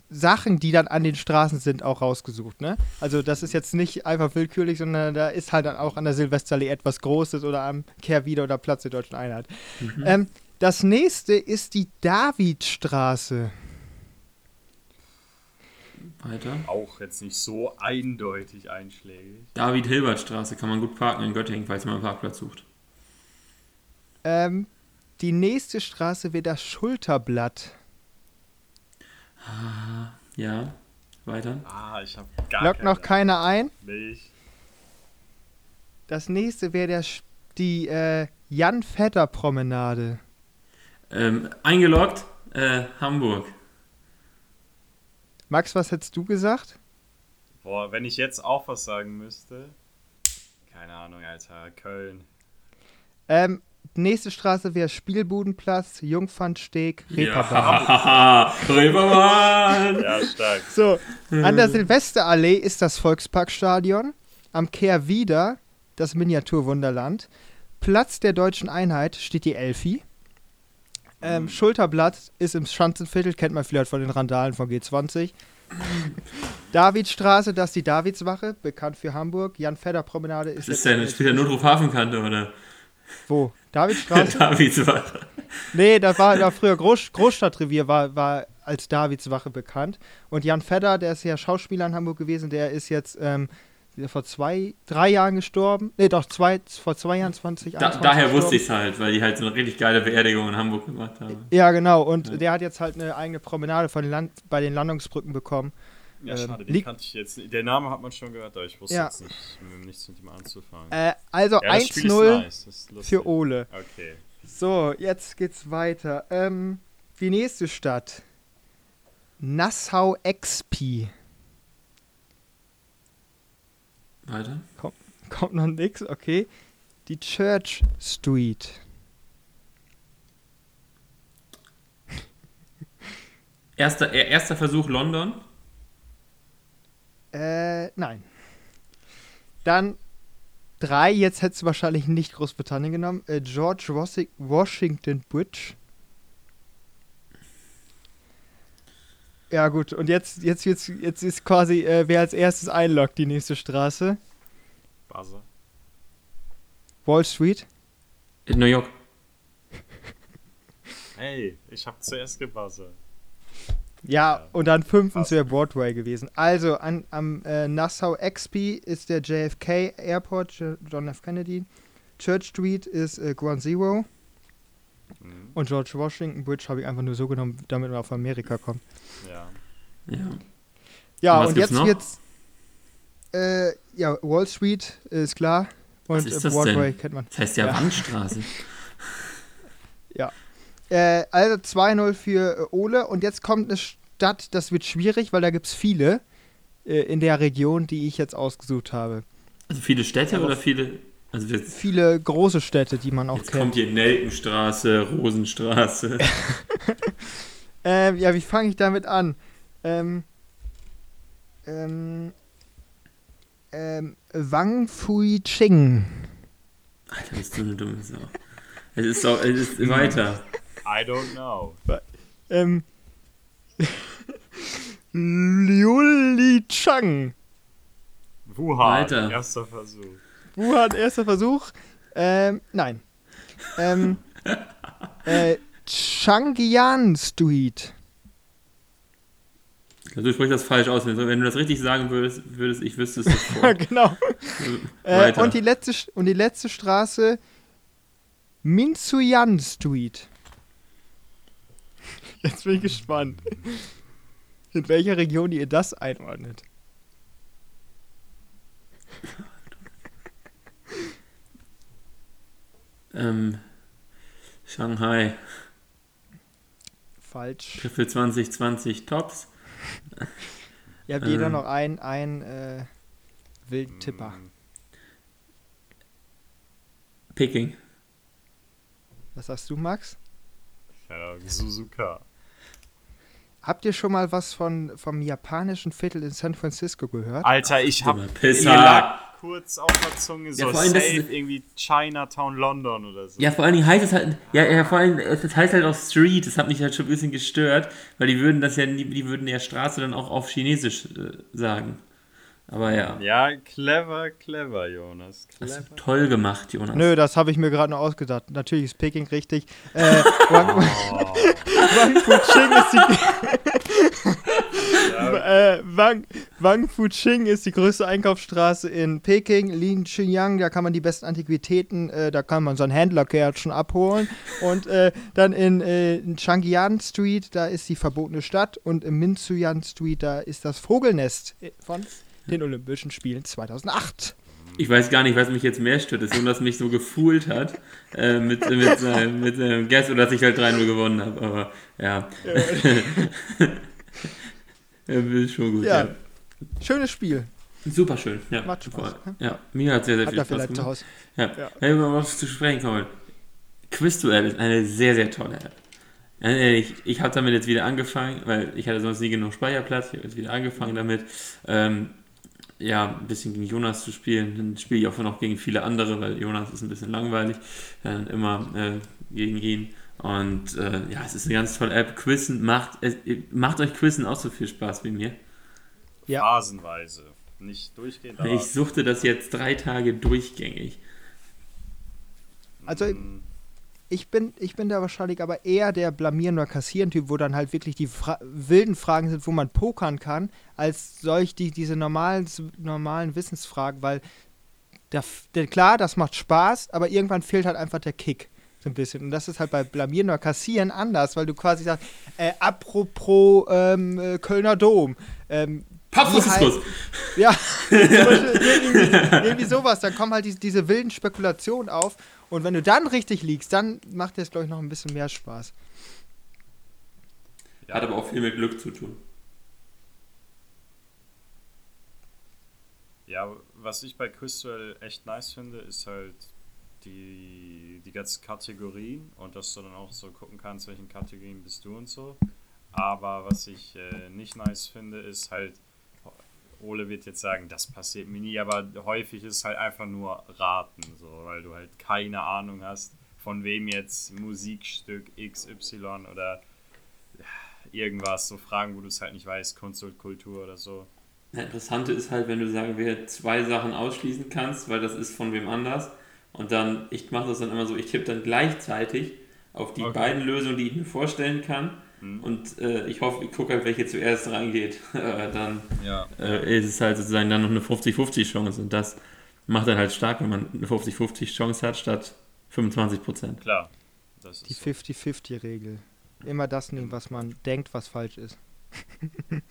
Sachen, die dann an den Straßen sind, auch rausgesucht, ne? Also das ist jetzt nicht einfach willkürlich, sondern da ist halt dann auch an der Silvesterallee etwas Großes oder am Kehrwieder oder Platz der Deutschen Einheit. Mhm. Ähm, das nächste ist die Davidstraße. Weiter. Auch jetzt nicht so eindeutig einschlägig. David-Hilbert-Straße kann man gut parken in Göttingen, falls man einen Parkplatz sucht. Ähm, die nächste Straße wäre das Schulterblatt. Ja. Weiter. Ah, ich habe gar Lockt noch keiner ein. Milch. Das nächste wäre die äh, Jan-Vetter-Promenade. Ähm, eingeloggt, äh, Hamburg. Max, was hättest du gesagt? Boah, wenn ich jetzt auch was sagen müsste. Keine Ahnung, Alter. Köln. Ähm, nächste Straße wäre Spielbudenplatz, Jungfernsteg, Reeperbahn. Ja, *laughs* Reeperbahn! Ja, stark. So, an der Silvesterallee ist das Volksparkstadion. Am Kehrwieder das Miniaturwunderland. Platz der deutschen Einheit steht die Elfi. Ähm, Schulterblatt ist im Schanzenviertel, kennt man vielleicht von den Randalen von G20. *laughs* Davidstraße, das ist die Davidswache, bekannt für Hamburg. Jan Fedder Promenade ist. Das ist ja spielt der Notruf Hafenkante, oder? Wo? Davidstraße? *laughs* Davidswache. Nee, da war da früher Groß, Großstadtrevier, war, war als Davidswache bekannt. Und Jan Fedder, der ist ja Schauspieler in Hamburg gewesen, der ist jetzt ähm, vor zwei, drei Jahren gestorben. Nee, doch, zwei, vor zwei Jahren, 20, da, Daher gestorben. wusste ich es halt, weil die halt so eine richtig geile Beerdigung in Hamburg gemacht haben. Ja, genau. Und ja. der hat jetzt halt eine eigene Promenade von den Land bei den Landungsbrücken bekommen. Ja, ähm, schade, den kannte ich jetzt nicht. Der Name hat man schon gehört, aber ich wusste ja. jetzt nicht, nichts mit ihm anzufangen. Äh, also ja, 1-0 nice. für Ole. Okay. So, jetzt geht's weiter. Ähm, die nächste Stadt. Nassau XP. Weiter. Kommt, kommt noch nix, okay. Die Church Street. Erster, erster Versuch London. Äh, nein. Dann drei, jetzt hättest du wahrscheinlich nicht Großbritannien genommen. Äh, George Washington Bridge. Ja, gut, und jetzt, jetzt, jetzt, jetzt ist quasi, äh, wer als erstes einloggt, die nächste Straße. Buzzer. Wall Street. In New York. Hey, ich hab zuerst gebuzzert. Ja, und dann fünftens wäre Broadway gewesen. Also an, am äh, Nassau XP ist der JFK Airport, John F. Kennedy. Church Street ist äh, Ground Zero. Mhm. Und George Washington Bridge habe ich einfach nur so genommen, damit man auf Amerika kommt. Ja. Ja, ja und, und jetzt noch? wird's. Äh, ja, Wall Street ist klar. Und Was ist das Broadway denn? kennt man. Das heißt ja, ja. Wandstraße. *laughs* Äh, also 2-0 für äh, Ole. Und jetzt kommt eine Stadt, das wird schwierig, weil da gibt es viele äh, in der Region, die ich jetzt ausgesucht habe. Also viele Städte ja, oder viele. Also viele große Städte, die man auch jetzt kennt. kommt hier Nelkenstraße, Rosenstraße. *laughs* ähm, ja, wie fange ich damit an? Ähm, ähm, ähm, Wang Fui Ching. Alter, bist du eine dumme Sau. Es ist, auch, es ist weiter. I don't know. Ähm. *laughs* Liuli Chang. Wuhan, Weiter. erster Versuch. Wuhan, erster Versuch. Ähm, nein. Ähm, *laughs* äh, Changyan Street. Also du sprichst das falsch aus. Wenn du das richtig sagen würdest, würdest ich wüsste es sofort. *laughs* genau. Äh, und, die letzte, und die letzte Straße Minsuyan Street. *laughs* Jetzt bin ich gespannt. In welcher Region ihr das einordnet. ähm, Shanghai. Falsch. Für 2020 Tops. Ihr habt ähm, jeder noch einen, einen äh, wilden Tipper. Peking. Was sagst du, Max? Ja, Suzuka. Habt ihr schon mal was von, vom japanischen Viertel in San Francisco gehört? Alter, ich hab mir kurz auf der Zunge so ja, vor allem safe das irgendwie Chinatown London oder so. Ja, vor allem heißt es halt, ja, ja, vor allem, das heißt halt auch Street, das hat mich halt schon ein bisschen gestört, weil die würden das ja, die würden ja Straße dann auch auf Chinesisch äh, sagen. Aber ja. Ja, clever, clever, Jonas. Clever. Hast du toll gemacht, Jonas. Nö, das habe ich mir gerade noch ausgedacht. Natürlich ist Peking richtig. Äh, *laughs* Wang, oh. Wang Fuching ist die. *laughs* äh, Wang, Wang Fuching ist die größte Einkaufsstraße in Peking. Lin Xinjiang, da kann man die besten Antiquitäten, äh, da kann man so ein Händlerkärtchen abholen. Und äh, dann in, äh, in Changyan Street, da ist die verbotene Stadt. Und im Minsuyan Street, da ist das Vogelnest von den Olympischen Spielen 2008. Ich weiß gar nicht, was mich jetzt mehr stört, ist, dass mich so gefühlt hat äh, mit, mit, seinem, mit seinem Guest oder dass ich halt 3-0 gewonnen habe. Aber ja. *laughs* ja. ist schon gut. Ja. ja. Schönes Spiel. Super schön. Ja. Macht Spaß. Ja, mir hat sehr, sehr hat viel Spaß gemacht. Zu. Ja. ja. Wenn wir mal was zu sprechen kommen. Quizduell ist eine sehr, sehr tolle App. Ich, ich habe damit jetzt wieder angefangen, weil ich hatte sonst nie genug Speicherplatz. Ich habe jetzt wieder angefangen damit. Ähm, ja, ein bisschen gegen Jonas zu spielen. Dann spiele ich auch noch gegen viele andere, weil Jonas ist ein bisschen langweilig. Dann immer äh, gegen ihn. Und äh, ja, es ist eine ganz tolle App. Quizzen macht, äh, macht euch Quizzen auch so viel Spaß wie mir. Ja. Phasenweise. Nicht durchgehend. Ich suchte das jetzt drei Tage durchgängig. Also ich bin, ich bin da wahrscheinlich aber eher der Blamieren- oder Kassieren-Typ, wo dann halt wirklich die Fra wilden Fragen sind, wo man pokern kann, als solch die, diese normalen, normalen Wissensfragen, weil der, der, klar, das macht Spaß, aber irgendwann fehlt halt einfach der Kick. So ein bisschen. Und das ist halt bei Blamieren oder Kassieren anders, weil du quasi sagst, äh, apropos ähm, äh, Kölner Dom. Ähm, Papstfascismus. Halt, ja, *laughs* irgendwie, irgendwie, sowas. Dann kommen halt die, diese wilden Spekulationen auf. Und wenn du dann richtig liegst, dann macht dir das, glaube ich, noch ein bisschen mehr Spaß. Hat aber auch viel mit Glück zu tun. Ja, was ich bei Crystal echt nice finde, ist halt die, die ganzen Kategorien und dass du dann auch so gucken kannst, welchen Kategorien bist du und so. Aber was ich äh, nicht nice finde, ist halt, Ole wird jetzt sagen, das passiert mir nie, aber häufig ist es halt einfach nur raten, so, weil du halt keine Ahnung hast, von wem jetzt Musikstück XY oder irgendwas, so Fragen, wo du es halt nicht weißt, Kunst und Kultur oder so. Das Interessante ist halt, wenn du sagen wir zwei Sachen ausschließen kannst, weil das ist von wem anders. Und dann, ich mache das dann immer so, ich tippe dann gleichzeitig auf die okay. beiden Lösungen, die ich mir vorstellen kann. Mhm. Und äh, ich hoffe, ich gucke halt, welche zuerst reingeht. *laughs* dann ja. äh, ist es halt sozusagen dann noch eine 50-50 Chance. Und das macht dann halt stark, wenn man eine 50-50 Chance hat, statt 25 Prozent. Klar. die 50-50-Regel. Immer das nehmen, was man denkt, was falsch ist. *laughs*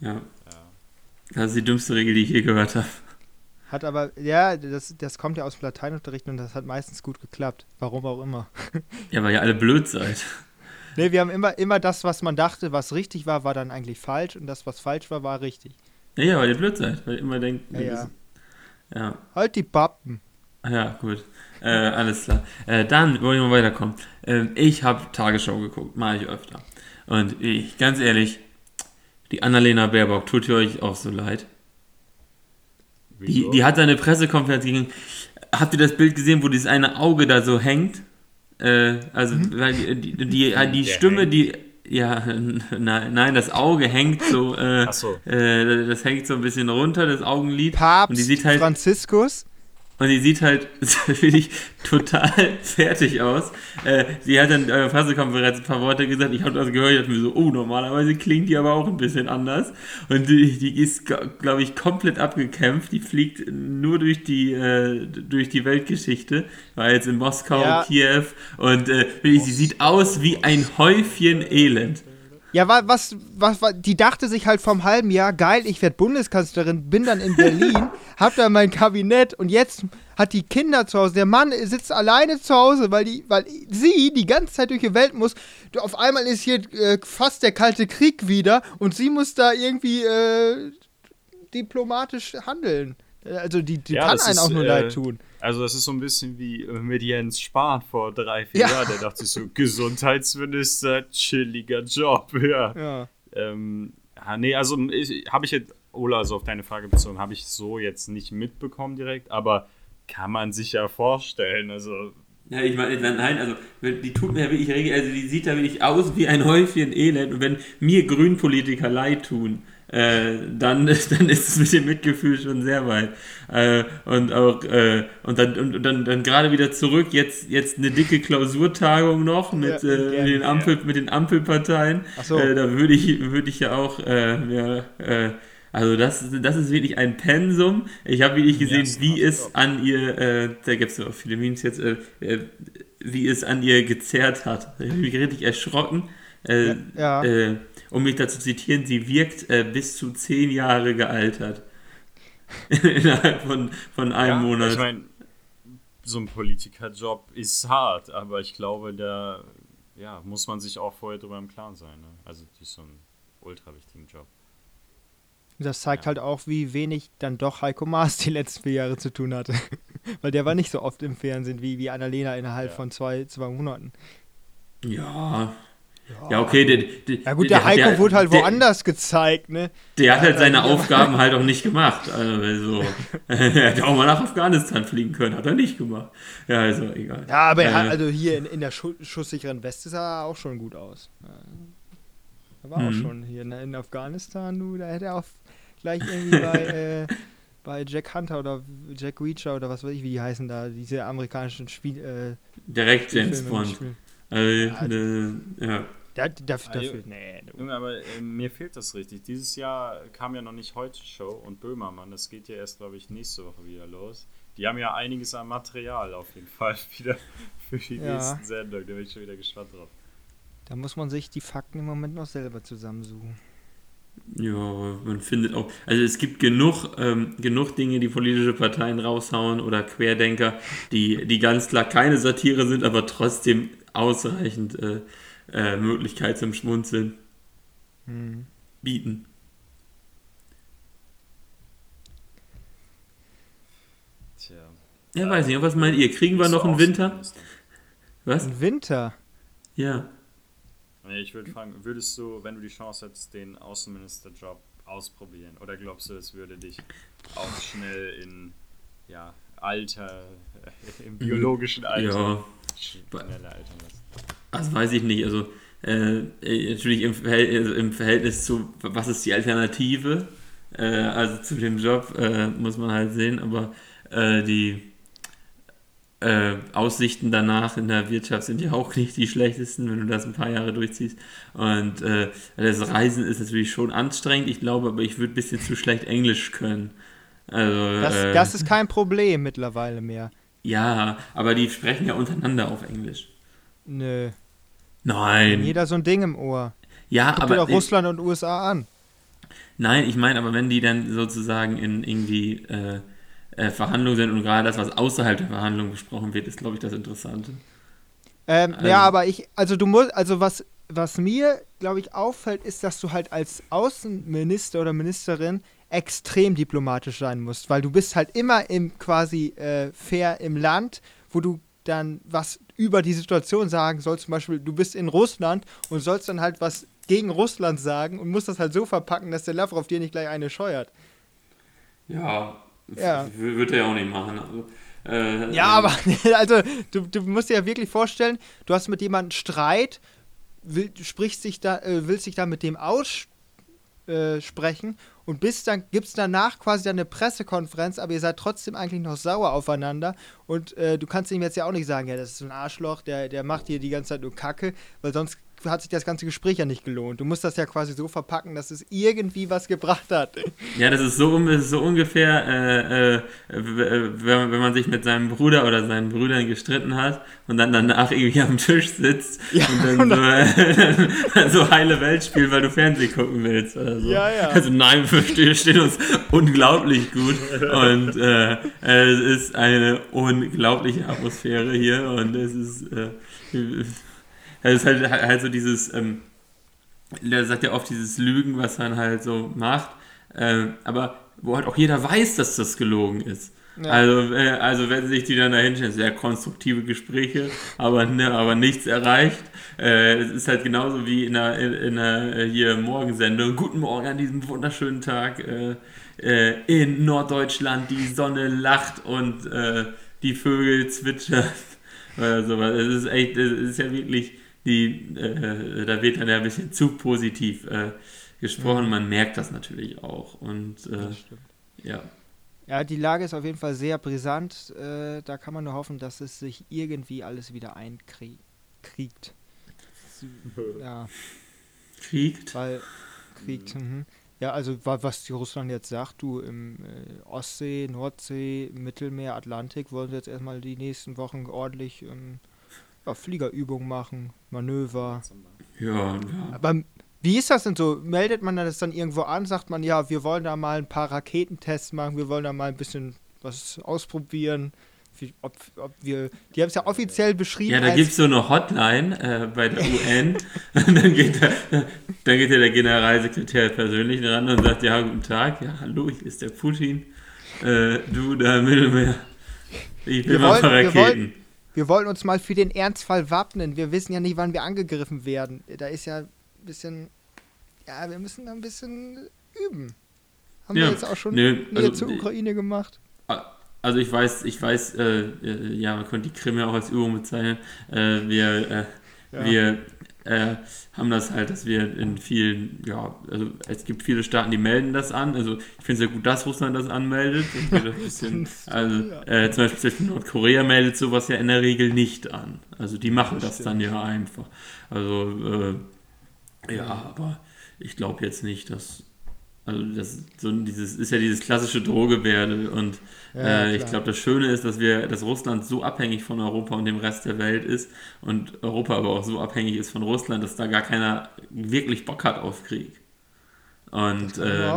ja. ja. Das ist die dümmste Regel, die ich je gehört habe. Hat aber, ja, das, das kommt ja aus dem Lateinunterricht und das hat meistens gut geklappt. Warum auch immer. *laughs* Ja, weil ihr alle blöd seid. Nee, wir haben immer, immer das, was man dachte, was richtig war, war dann eigentlich falsch und das, was falsch war, war richtig. Ja, ja, weil ihr blöd seid, weil ihr immer denkt, ja, ja. ja. Halt die Pappen. Ja, gut. Äh, alles klar. Äh, dann wollen wir mal weiterkommen. Äh, ich habe Tagesschau geguckt, mache ich öfter. Und ich, ganz ehrlich, die Annalena Baerbock, tut ihr euch auch so leid? Die, die hat eine Pressekonferenz gegen. Habt ihr das Bild gesehen, wo dieses eine Auge da so hängt? Äh, also, mhm. weil die, die, die, *laughs* die Stimme, hängt. die. Ja, *laughs* nein, nein, das Auge hängt so, äh, so. Äh, das hängt so ein bisschen runter, das Augenlid. Papst und die sieht halt, Franziskus? Und die sieht halt *laughs* wirklich total fertig aus. Äh, sie hat dann in der Pressekonferenz ein paar Worte gesagt. Ich habe das gehört, ich dachte mir so, oh, normalerweise klingt die aber auch ein bisschen anders. Und die, die ist, glaube ich, komplett abgekämpft. Die fliegt nur durch die, äh, durch die Weltgeschichte. War jetzt in Moskau, ja. Kiew. Und äh, sie sieht aus wie ein Häufchen Elend. Ja, was, was, was, die dachte sich halt vom halben Jahr, geil, ich werde Bundeskanzlerin, bin dann in Berlin, *laughs* hab da mein Kabinett und jetzt hat die Kinder zu Hause. Der Mann sitzt alleine zu Hause, weil, die, weil sie die ganze Zeit durch die Welt muss. Auf einmal ist hier äh, fast der Kalte Krieg wieder und sie muss da irgendwie äh, diplomatisch handeln. Also die, die ja, kann einen ist, auch nur äh, leid tun. Also das ist so ein bisschen wie äh, mit Jens Spahn vor drei, vier ja. Jahren. Der dachte so, *laughs* Gesundheitsminister, chilliger Job. *laughs* Ja. ja. Ähm, nee, also habe ich jetzt, Ola, also auf deine Frage bezogen, habe ich so jetzt nicht mitbekommen direkt, aber kann man sich ja vorstellen. Also ja, ich meine, nein, also die tut mir ja wirklich also die sieht da wirklich aus wie ein Häufchen Elend. Und wenn mir Grünpolitiker leid tun, äh, dann, *laughs* dann ist es mit dem Mitgefühl schon sehr weit. Äh, und auch, äh, und dann, und, dann, dann gerade wieder zurück, jetzt, jetzt eine dicke Klausurtagung noch mit, ja, äh, den, Ampel, mit den Ampelparteien. So. Äh, da würde ich, würd ich ja auch, äh, ja, also das, das ist wirklich ein Pensum. Ich habe wirklich gesehen, wie es an ihr, da gibt es ja auch viele Memes jetzt, wie es an ihr gezerrt hat. Ich bin richtig erschrocken. Ja. ja um mich da zu zitieren, sie wirkt äh, bis zu zehn Jahre gealtert. *laughs* Innerhalb von, von einem ja, Monat. Ich meine, so ein Politikerjob ist hart, aber ich glaube, da ja, muss man sich auch vorher drüber im Klaren sein. Ne? Also, die ist so ein ultra wichtigen Job. Das zeigt ja. halt auch, wie wenig dann doch Heiko Maas die letzten vier Jahre zu tun hatte. *laughs* Weil der war nicht so oft im Fernsehen wie, wie Annalena innerhalb ja. von zwei, zwei Monaten. Ja, Ja, okay. Der, der, ja gut, der, der Heiko der, wurde halt woanders gezeigt, ne? Der hat halt seine Aufgaben halt auch nicht *laughs* gemacht. Also, *laughs* er hätte auch mal nach Afghanistan fliegen können, hat er nicht gemacht. Ja, also egal. Ja, aber er hat, also hier in, in der schusssicheren Weste sah er auch schon gut aus. Er war mhm. auch schon hier in, in, Afghanistan, du, da hätte er auch gleich irgendwie bei, *laughs* äh, bei Jack Hunter oder Jack Reacher oder was weiß ich, wie die heißen da, diese amerikanischen Spiel. Äh, Direkt James Bond. Also, ja, äh, ja. Da, dafür, dafür, nee. Junge, aber äh, mir fehlt das richtig. Dieses Jahr kam ja noch nicht heute Show und Böhmermann, das geht ja erst, glaube ich, nächste Woche wieder los. Die haben ja einiges an Material auf jeden Fall *laughs* wieder für die ja. nächsten Sendungen. Da bin ich schon wieder gespannt drauf. Da muss man sich die Fakten im Moment noch selber zusammensuchen. Ja, man findet auch, also es gibt genug, ähm, genug Dinge, die politische Parteien raushauen oder Querdenker, die, die ganz klar keine Satire sind, aber trotzdem ausreichend äh, äh, Möglichkeit zum Schmunzeln hm. bieten. Tja. Ja, weiß nicht, was meint ihr? Kriegen wir noch einen Winter? Was? Ein Winter? Ja. Ich würde fragen, würdest du, wenn du die Chance hättest, den Außenministerjob ausprobieren? Oder glaubst du, es würde dich auch schnell in ja, Alter, *laughs* im biologischen Alter, ja. Schneller altern lassen? Das weiß ich nicht. Also äh, natürlich im Verhältnis, also im Verhältnis, zu, was ist die Alternative? Äh, also zu dem Job äh, muss man halt sehen, aber äh, die äh, Aussichten danach in der Wirtschaft sind ja auch nicht die schlechtesten, wenn du das ein paar Jahre durchziehst. Und äh, das Reisen ist natürlich schon anstrengend, ich glaube, aber ich würde ein bisschen zu schlecht Englisch können. Also, das, das ist kein Problem mittlerweile mehr. Ja, aber die sprechen ja untereinander auf Englisch. Nö. Nein. Jeder so ein Ding im Ohr. Ja, Guck aber. Dir doch Russland und USA an. Nein, ich meine, aber wenn die dann sozusagen in irgendwie äh, äh, Verhandlungen sind und gerade das, was außerhalb der Verhandlungen besprochen wird, ist, glaube ich, das Interessante. Ähm, also. Ja, aber ich, also du musst, also was, was mir, glaube ich, auffällt, ist, dass du halt als Außenminister oder Ministerin extrem diplomatisch sein musst, weil du bist halt immer im quasi äh, fair im Land, wo du dann was über die Situation sagen sollst. Zum Beispiel, du bist in Russland und sollst dann halt was gegen Russland sagen und musst das halt so verpacken, dass der Lavrov dir nicht gleich eine scheuert. Ja, ja. würde er ja auch nicht machen. Also, äh, ja, aber *laughs* also du, du musst dir ja wirklich vorstellen, du hast mit jemandem Streit, will, sprichst dich da, äh, willst dich da mit dem aussprechen äh, und bis dann gibt es danach quasi dann eine Pressekonferenz, aber ihr seid trotzdem eigentlich noch sauer aufeinander. Und äh, du kannst ihm jetzt ja auch nicht sagen, ja, das ist ein Arschloch, der, der macht hier die ganze Zeit nur Kacke, weil sonst hat sich das ganze Gespräch ja nicht gelohnt. Du musst das ja quasi so verpacken, dass es irgendwie was gebracht hat. Ja, das ist so, so ungefähr, äh, äh, wenn, wenn man sich mit seinem Bruder oder seinen Brüdern gestritten hat und dann danach irgendwie am Tisch sitzt ja, und dann so, äh, *laughs* so, heile Welt spielt, weil du Fernsehen gucken willst oder so. Ja, ja. Also nein, wir stehen uns unglaublich gut und äh, es ist eine unglaubliche Atmosphäre hier und es ist äh, es ist halt, halt so dieses, ähm, der sagt ja oft dieses Lügen, was man halt so macht, äh, aber wo halt auch jeder weiß, dass das gelogen ist. Ja. Also, äh, also wenn sich die dann da hinstellen, sehr konstruktive Gespräche, aber, ne, aber nichts erreicht. Äh, es ist halt genauso wie in einer, in einer äh, hier Morgensendung. Guten Morgen an diesem wunderschönen Tag äh, äh, in Norddeutschland. Die Sonne lacht und äh, die Vögel zwitschern. *laughs* Oder sowas. Es ist echt, es ist ja wirklich die, äh, da wird dann ja ein bisschen zu positiv äh, gesprochen. Mhm. Man merkt das natürlich auch. Und äh, ja. Ja, die Lage ist auf jeden Fall sehr brisant. Äh, da kann man nur hoffen, dass es sich irgendwie alles wieder einkriegt. *laughs* Ja. Kriegt? Weil, kriegt, mhm. Ja, also was die Russland jetzt sagt, du im äh, Ostsee, Nordsee, Mittelmeer, Atlantik wollen sie jetzt erstmal die nächsten Wochen ordentlich ähm, ja, Fliegerübungen machen, Manöver. Ja, ja. Aber wie ist das denn so? Meldet man das dann irgendwo an? Sagt man, ja, wir wollen da mal ein paar Raketentests machen, wir wollen da mal ein bisschen was ausprobieren? Ob, ob wir, die haben es ja offiziell beschrieben. Ja, da gibt es so eine Hotline äh, bei der *laughs* UN. dann geht, da, dann geht ja der Generalsekretär persönlich ran und sagt: Ja, guten Tag, ja, hallo, hier ist der Putin. Äh, du da im Mittelmeer. Ich will wir mal wollen, Raketen. Wir wollten uns mal für den Ernstfall wappnen. Wir wissen ja nicht, wann wir angegriffen werden. Da ist ja ein bisschen, ja, wir müssen da ein bisschen üben. Haben ja, wir jetzt auch schon nö, also, zur Ukraine gemacht. Also ich weiß, ich weiß, äh, äh, ja, man könnte die Krim ja auch als Übung bezeichnen. Äh, wir, äh, ja. wir äh, haben das halt, dass wir in vielen, ja, also es gibt viele Staaten, die melden das an. Also ich finde es ja gut, dass Russland das anmeldet. Bisschen, *laughs* also äh, zum Beispiel Nordkorea meldet sowas ja in der Regel nicht an. Also die machen das, das dann ja einfach. Also äh, ja, aber ich glaube jetzt nicht, dass also das so dieses ist ja dieses klassische Drohgebärde und ja, äh, ich glaube, das Schöne ist, dass wir, dass Russland so abhängig von Europa und dem Rest der Welt ist und Europa aber auch so abhängig ist von Russland, dass da gar keiner wirklich Bock hat auf Krieg. Und, äh,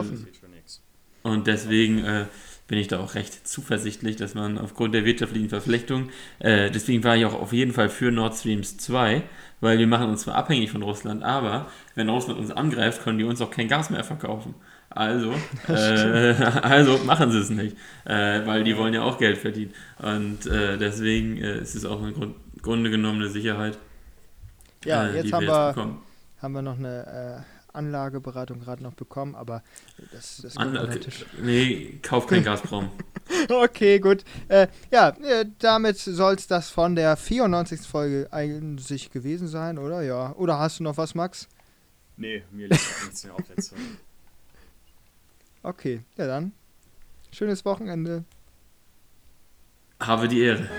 und deswegen äh, bin ich da auch recht zuversichtlich, dass man aufgrund der wirtschaftlichen Verflechtung, äh, deswegen war ich auch auf jeden Fall für Nord Streams 2, weil wir machen uns zwar abhängig von Russland, aber wenn Russland uns angreift, können die uns auch kein Gas mehr verkaufen. Also, *laughs* äh, *laughs* also machen sie es nicht, äh, weil die wollen ja auch Geld verdienen. Und äh, deswegen äh, ist es auch eine Grund, Grunde genommen eine Sicherheit. Ja, äh, jetzt, haben, wir, jetzt haben wir noch eine äh, Anlageberatung gerade noch bekommen, aber das, das An Nee, kauf kein Gazprom. *laughs* okay, gut. ja, damit soll es das von der 94. Folge eigentlich gewesen sein, oder? Ja. Oder hast du noch was, Max? Nee, mir liegt nichts mehr auf der Zeit. Okay, ja dann. Schönes Wochenende. Habe die Ehre.